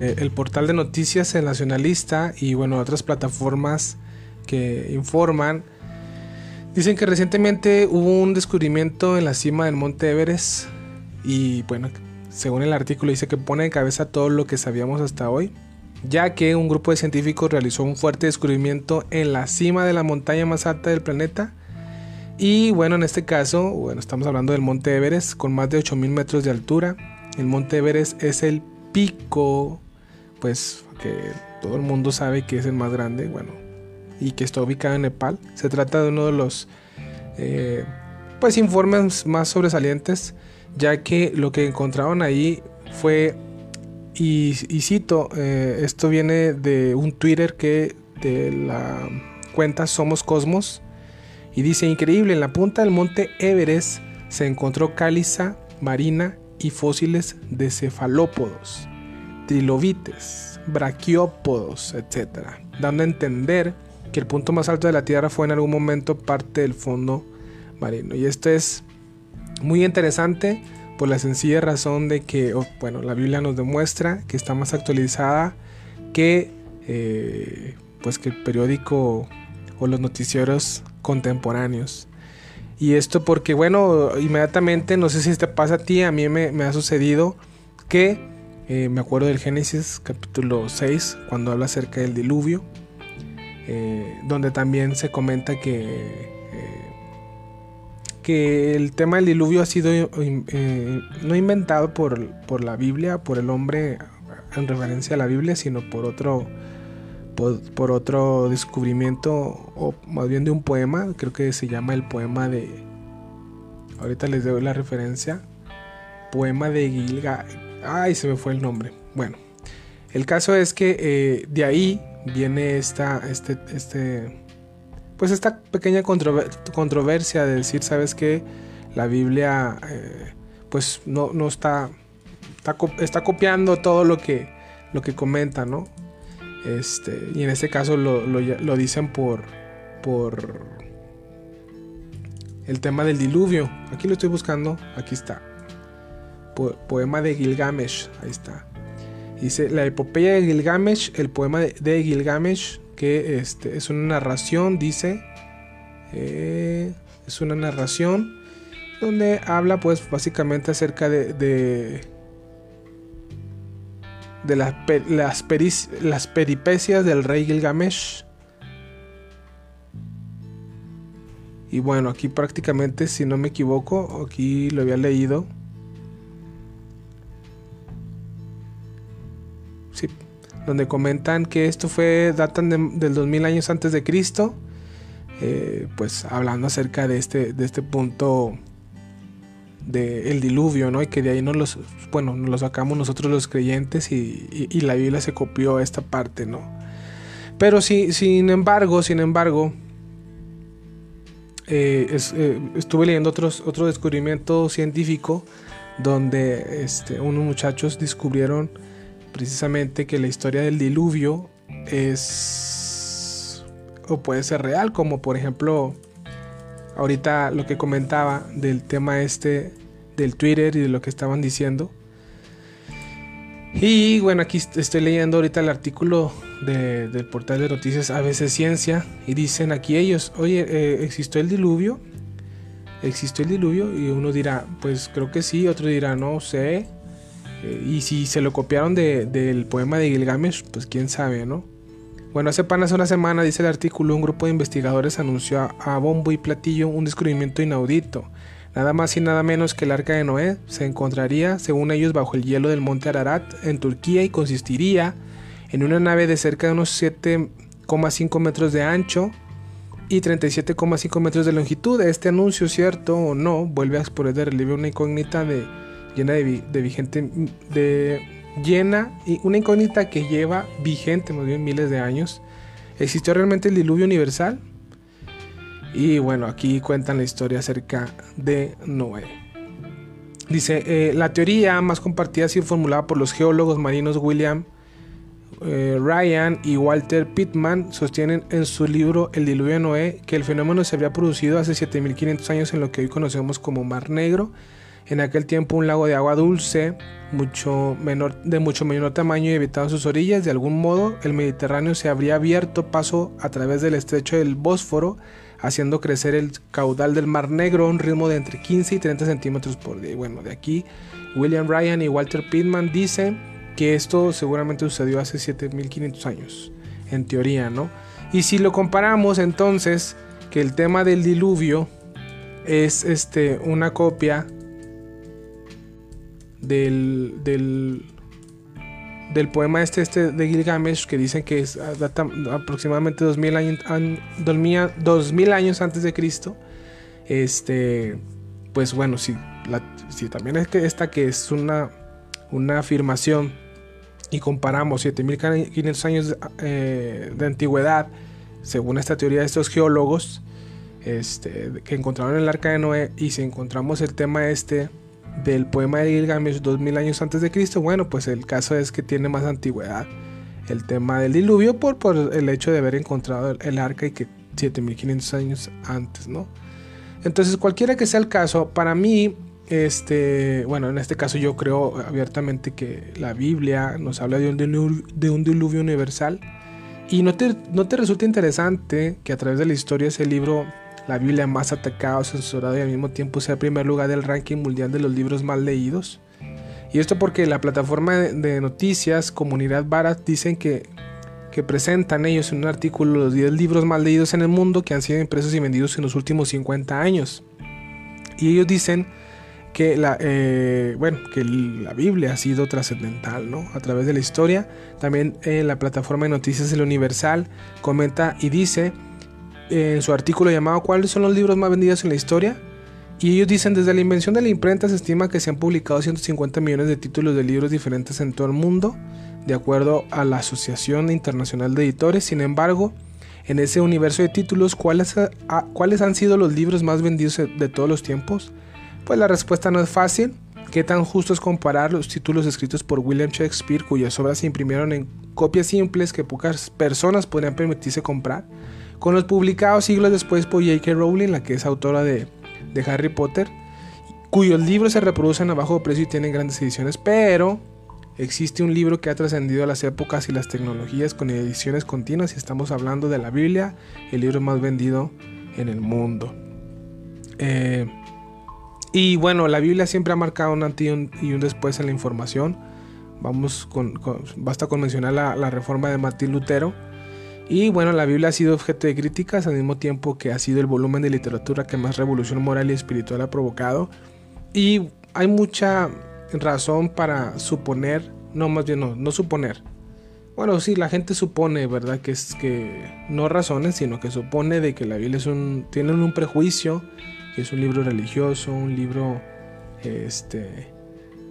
Eh, el portal de noticias El Nacionalista y bueno, otras plataformas que informan dicen que recientemente hubo un descubrimiento en la cima del Monte Everest y bueno, según el artículo dice que pone en cabeza todo lo que sabíamos hasta hoy, ya que un grupo de científicos realizó un fuerte descubrimiento en la cima de la montaña más alta del planeta y bueno, en este caso, bueno, estamos hablando del Monte Everest con más de 8000 metros de altura. El Monte Everest es el pico pues que todo el mundo sabe que es el más grande, bueno, y que está ubicado en Nepal. Se trata de uno de los eh, pues informes más sobresalientes, ya que lo que encontraron ahí fue, y, cito, eh, esto viene de un Twitter que de la cuenta Somos Cosmos, y dice, increíble, en la punta del monte Everest se encontró cáliza marina y fósiles de cefalópodos trilobites, braquiópodos, etc., dando a entender que el punto más alto de la Tierra fue en algún momento parte del fondo marino. Y esto es muy interesante por la sencilla razón de que, bueno, la Biblia nos demuestra que está más actualizada que, eh, pues que el periódico o los noticieros contemporáneos. Y esto porque, bueno, inmediatamente, no sé si te pasa a ti, a mí me ha sucedido que eh, me acuerdo del Génesis capítulo 6, cuando habla acerca del diluvio, eh, donde también se comenta que, eh, que el tema del diluvio ha sido no inventado por, por, la Biblia, por el hombre en referencia a la Biblia, sino por otro, por, por otro descubrimiento, o más bien de un poema, creo que se llama el poema de... Ahorita les doy la referencia. Poema de Gilga, Ay, se me fue el nombre. Bueno, el caso es que eh, de ahí viene esta, este, este, pues esta pequeña controversia de decir, ¿sabes qué? La Biblia, eh, pues no, no está, está, copiando todo lo que, lo que comenta, ¿no? Este, y en este caso lo, lo dicen por, por el tema del diluvio. Aquí lo estoy buscando, aquí está poema de Gilgamesh, ahí está. Dice la epopeya de Gilgamesh, el poema de, Gilgamesh, que este, es una narración, dice, eh, es una narración donde habla pues básicamente acerca de, de, las, las, las peripecias del rey Gilgamesh. Y bueno, aquí prácticamente, si no me equivoco, aquí lo había leído donde comentan que esto fue, datan del 2000 años antes de Cristo, eh, pues hablando acerca de este, de este punto del diluvio, ¿no? Y que de ahí nos los, bueno, nos lo sacamos nosotros los creyentes y, la Biblia se copió esta parte, ¿no? Pero sí, sin embargo, sin embargo, eh, eh, estuve leyendo otros, otro descubrimiento científico donde este, unos muchachos descubrieron precisamente que la historia del diluvio es o puede ser real, como por ejemplo ahorita lo que comentaba del tema este del Twitter y de lo que estaban diciendo. Y bueno, aquí estoy leyendo ahorita el artículo del portal de noticias ABC Ciencia y dicen aquí ellos, oye, eh, ¿existió el diluvio? ¿Existió el diluvio? Y uno dirá, pues creo que sí, otro dirá, no sé. Eh, y si se lo copiaron del poema de Gilgamesh, pues quién sabe, ¿no? Bueno, hace apenas una semana, dice el artículo, un grupo de investigadores anunció a, bombo y platillo un descubrimiento inaudito. Nada más y nada menos que el arca de Noé se encontraría, según ellos, bajo el hielo del monte Ararat, en Turquía, y consistiría en una nave de cerca de unos 7,5 metros de ancho y 37,5 metros de longitud. Este anuncio, cierto o no, vuelve a exponer de relieve una incógnita de llena de, vigente, de llena y una incógnita que lleva vigente más bien miles de años. ¿Existió realmente el diluvio universal? Y bueno, aquí cuentan la historia acerca de Noé. Dice, eh, la teoría más compartida ha sido formulada por los geólogos marinos William eh, Ryan y Walter Pittman. Sostienen en su libro El diluvio de Noé que el fenómeno se habría producido hace 7500 años en lo que hoy conocemos como Mar Negro En aquel tiempo un lago de agua dulce, mucho menor, de mucho menor tamaño y evitado sus orillas, de algún modo el Mediterráneo se habría abierto paso a través del estrecho del Bósforo, haciendo crecer el caudal del Mar Negro a un ritmo de entre 15 y 30 centímetros por día. bueno, de aquí William Ryan y Walter Pittman dicen que esto seguramente sucedió hace 7500 años, en teoría, ¿no? Y si lo comparamos entonces, que el tema del diluvio es este, una copia del, del, del poema este, este de Gilgamesh que dicen que es, data aproximadamente 2000 años, 2000 años antes de Cristo. Este, pues bueno, si, si también es que esta que es una, una afirmación y comparamos 7500 años eh, de antigüedad, según esta teoría de estos geólogos, este, que encontraron el arca de Noé y si encontramos el tema este del poema de Gilgamesh 2000 años antes de Cristo, bueno, pues el caso es que tiene más antigüedad el tema del diluvio por, por el hecho de haber encontrado el, arca y que 7500 años antes, ¿no? Entonces, cualquiera que sea el caso, para mí, este, bueno, en este caso yo creo abiertamente que la Biblia nos habla de un diluvio, de un diluvio universal. Y no te, no te resulta interesante que a través de la historia ese libro la Biblia más atacada, censurada y al mismo tiempo sea primer lugar del ranking mundial de los libros más leídos. Y esto porque la plataforma de noticias Comunidad Barat dicen que, que presentan ellos en un artículo los 10 libros más leídos en el mundo que han sido impresos y vendidos en los últimos 50 años. Y ellos dicen que la, eh, bueno, que la Biblia ha sido trascendental ¿no? a través de la historia. También en la plataforma de noticias El Universal comenta y dice en su artículo llamado ¿Cuáles son los libros más vendidos en la historia? Y ellos dicen, desde la invención de la imprenta se estima que se han publicado 150 millones de títulos de libros diferentes en todo el mundo, de acuerdo a la Asociación Internacional de Editores. Sin embargo, en ese universo de títulos, ¿cuáles, ¿cuáles han sido los libros más vendidos de todos los tiempos? Pues la respuesta no es fácil. ¿Qué tan justo es comparar los títulos escritos por William Shakespeare, cuyas obras se imprimieron en copias simples que pocas personas podrían permitirse comprar? Con los publicados siglos después por J.K. Rowling, la que es autora de, Harry Potter, cuyos libros se reproducen a bajo precio y tienen grandes ediciones, pero existe un libro que ha trascendido las épocas y las tecnologías con ediciones continuas y estamos hablando de la Biblia, el libro más vendido en el mundo. Eh, y bueno, la Biblia siempre ha marcado un antes y un, después en la información. Vamos con, basta con mencionar la, la reforma de Martín Lutero, y bueno, la Biblia ha sido objeto de críticas al mismo tiempo que ha sido el volumen de literatura que más revolución moral y espiritual ha provocado. Y hay mucha razón para suponer, no más bien no, no suponer. Bueno, sí, la gente supone, ¿verdad? Que es que no razones, sino que supone de que la Biblia es un, tienen un prejuicio, que es un libro religioso, un libro, este,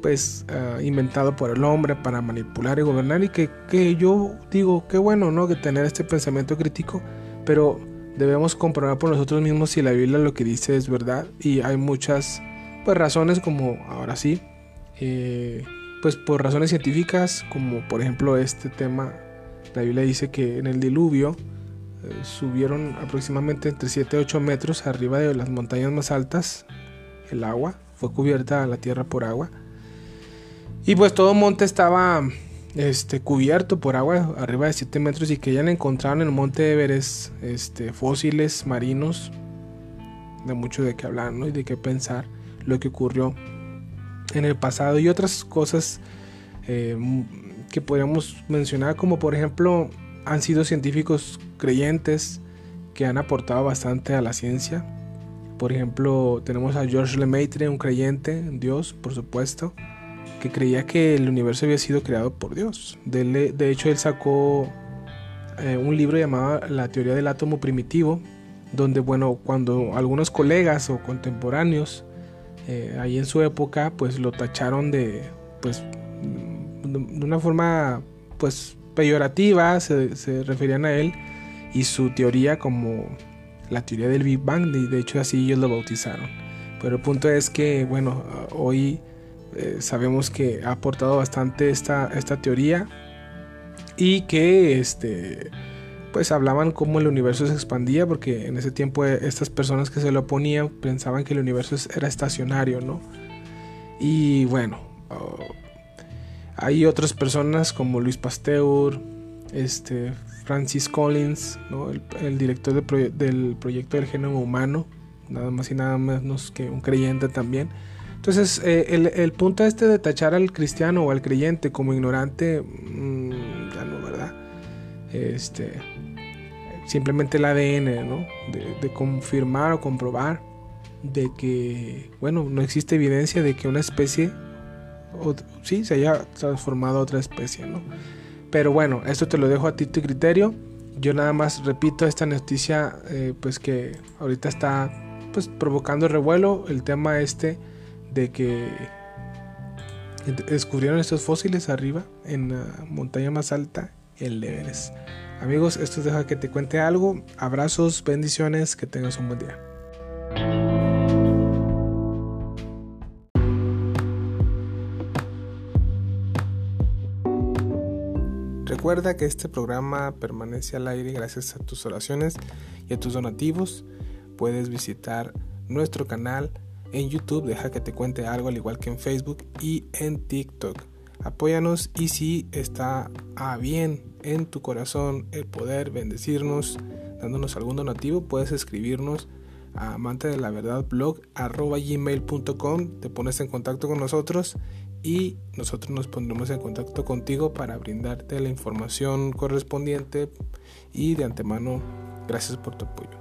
pues ah, inventado por el hombre para manipular y gobernar y que, que, yo digo qué bueno no que tener este pensamiento crítico pero debemos comprobar por nosotros mismos si la Biblia lo que dice es verdad y hay muchas pues razones como ahora sí eh, pues por razones científicas como por ejemplo este tema la Biblia dice que en el diluvio eh, subieron aproximadamente entre 7 y 8 metros arriba de las montañas más altas el agua fue cubierta la tierra por agua y pues todo monte estaba este, cubierto por agua arriba de 7 metros y que ya encontraron en el monte Everest este, fósiles marinos de mucho de qué hablar ¿no? y de qué pensar lo que ocurrió en el pasado. Y otras cosas eh, que podríamos mencionar como por ejemplo han sido científicos creyentes que han aportado bastante a la ciencia. Por ejemplo tenemos a George Lemaitre un creyente en Dios por supuesto que creía que el universo había sido creado por Dios. De, hecho, él sacó eh, un libro llamado La teoría del átomo primitivo, donde, bueno, cuando algunos colegas o contemporáneos eh, ahí en su época, pues lo tacharon de, pues, de una forma, pues, peyorativa, se, referían a él y su teoría como la teoría del Big Bang, de, de hecho así ellos lo bautizaron. Pero el punto es que, bueno, hoy eh, sabemos que ha aportado bastante esta, esta teoría y que este, pues hablaban cómo el universo se expandía porque en ese tiempo eh, estas personas que se lo oponían pensaban que el universo era estacionario, ¿no? Y bueno, oh, hay otras personas como Luis Pasteur, este, Francis Collins, el, director del proyecto del genoma humano, nada más y nada menos que un creyente también. Entonces, eh, el, punto este de tachar al cristiano o al creyente como ignorante, mm, ya no, ¿verdad? Este, simplemente el ADN, ¿no? De, confirmar o comprobar de que, bueno, no existe evidencia de que una especie, sí, se haya transformado a otra especie, ¿no? Pero bueno, esto te lo dejo a ti tu criterio. Yo nada más repito esta noticia, eh, pues que ahorita está pues provocando revuelo el tema este de que descubrieron estos fósiles arriba en la montaña más alta, el Everest. Amigos, esto deja que te cuente algo. Abrazos, bendiciones, que tengas un buen día. Recuerda que este programa permanece al aire gracias a tus oraciones y a tus donativos. Puedes visitar nuestro canal en YouTube, deja que te cuente algo al igual que en Facebook y en TikTok. Apóyanos y si está a bien en tu corazón el poder bendecirnos dándonos algún donativo, puedes escribirnos a amante de la verdad blog gmail.com, te pones en contacto con nosotros y nosotros nos pondremos en contacto contigo para brindarte la información correspondiente y de antemano gracias por tu apoyo.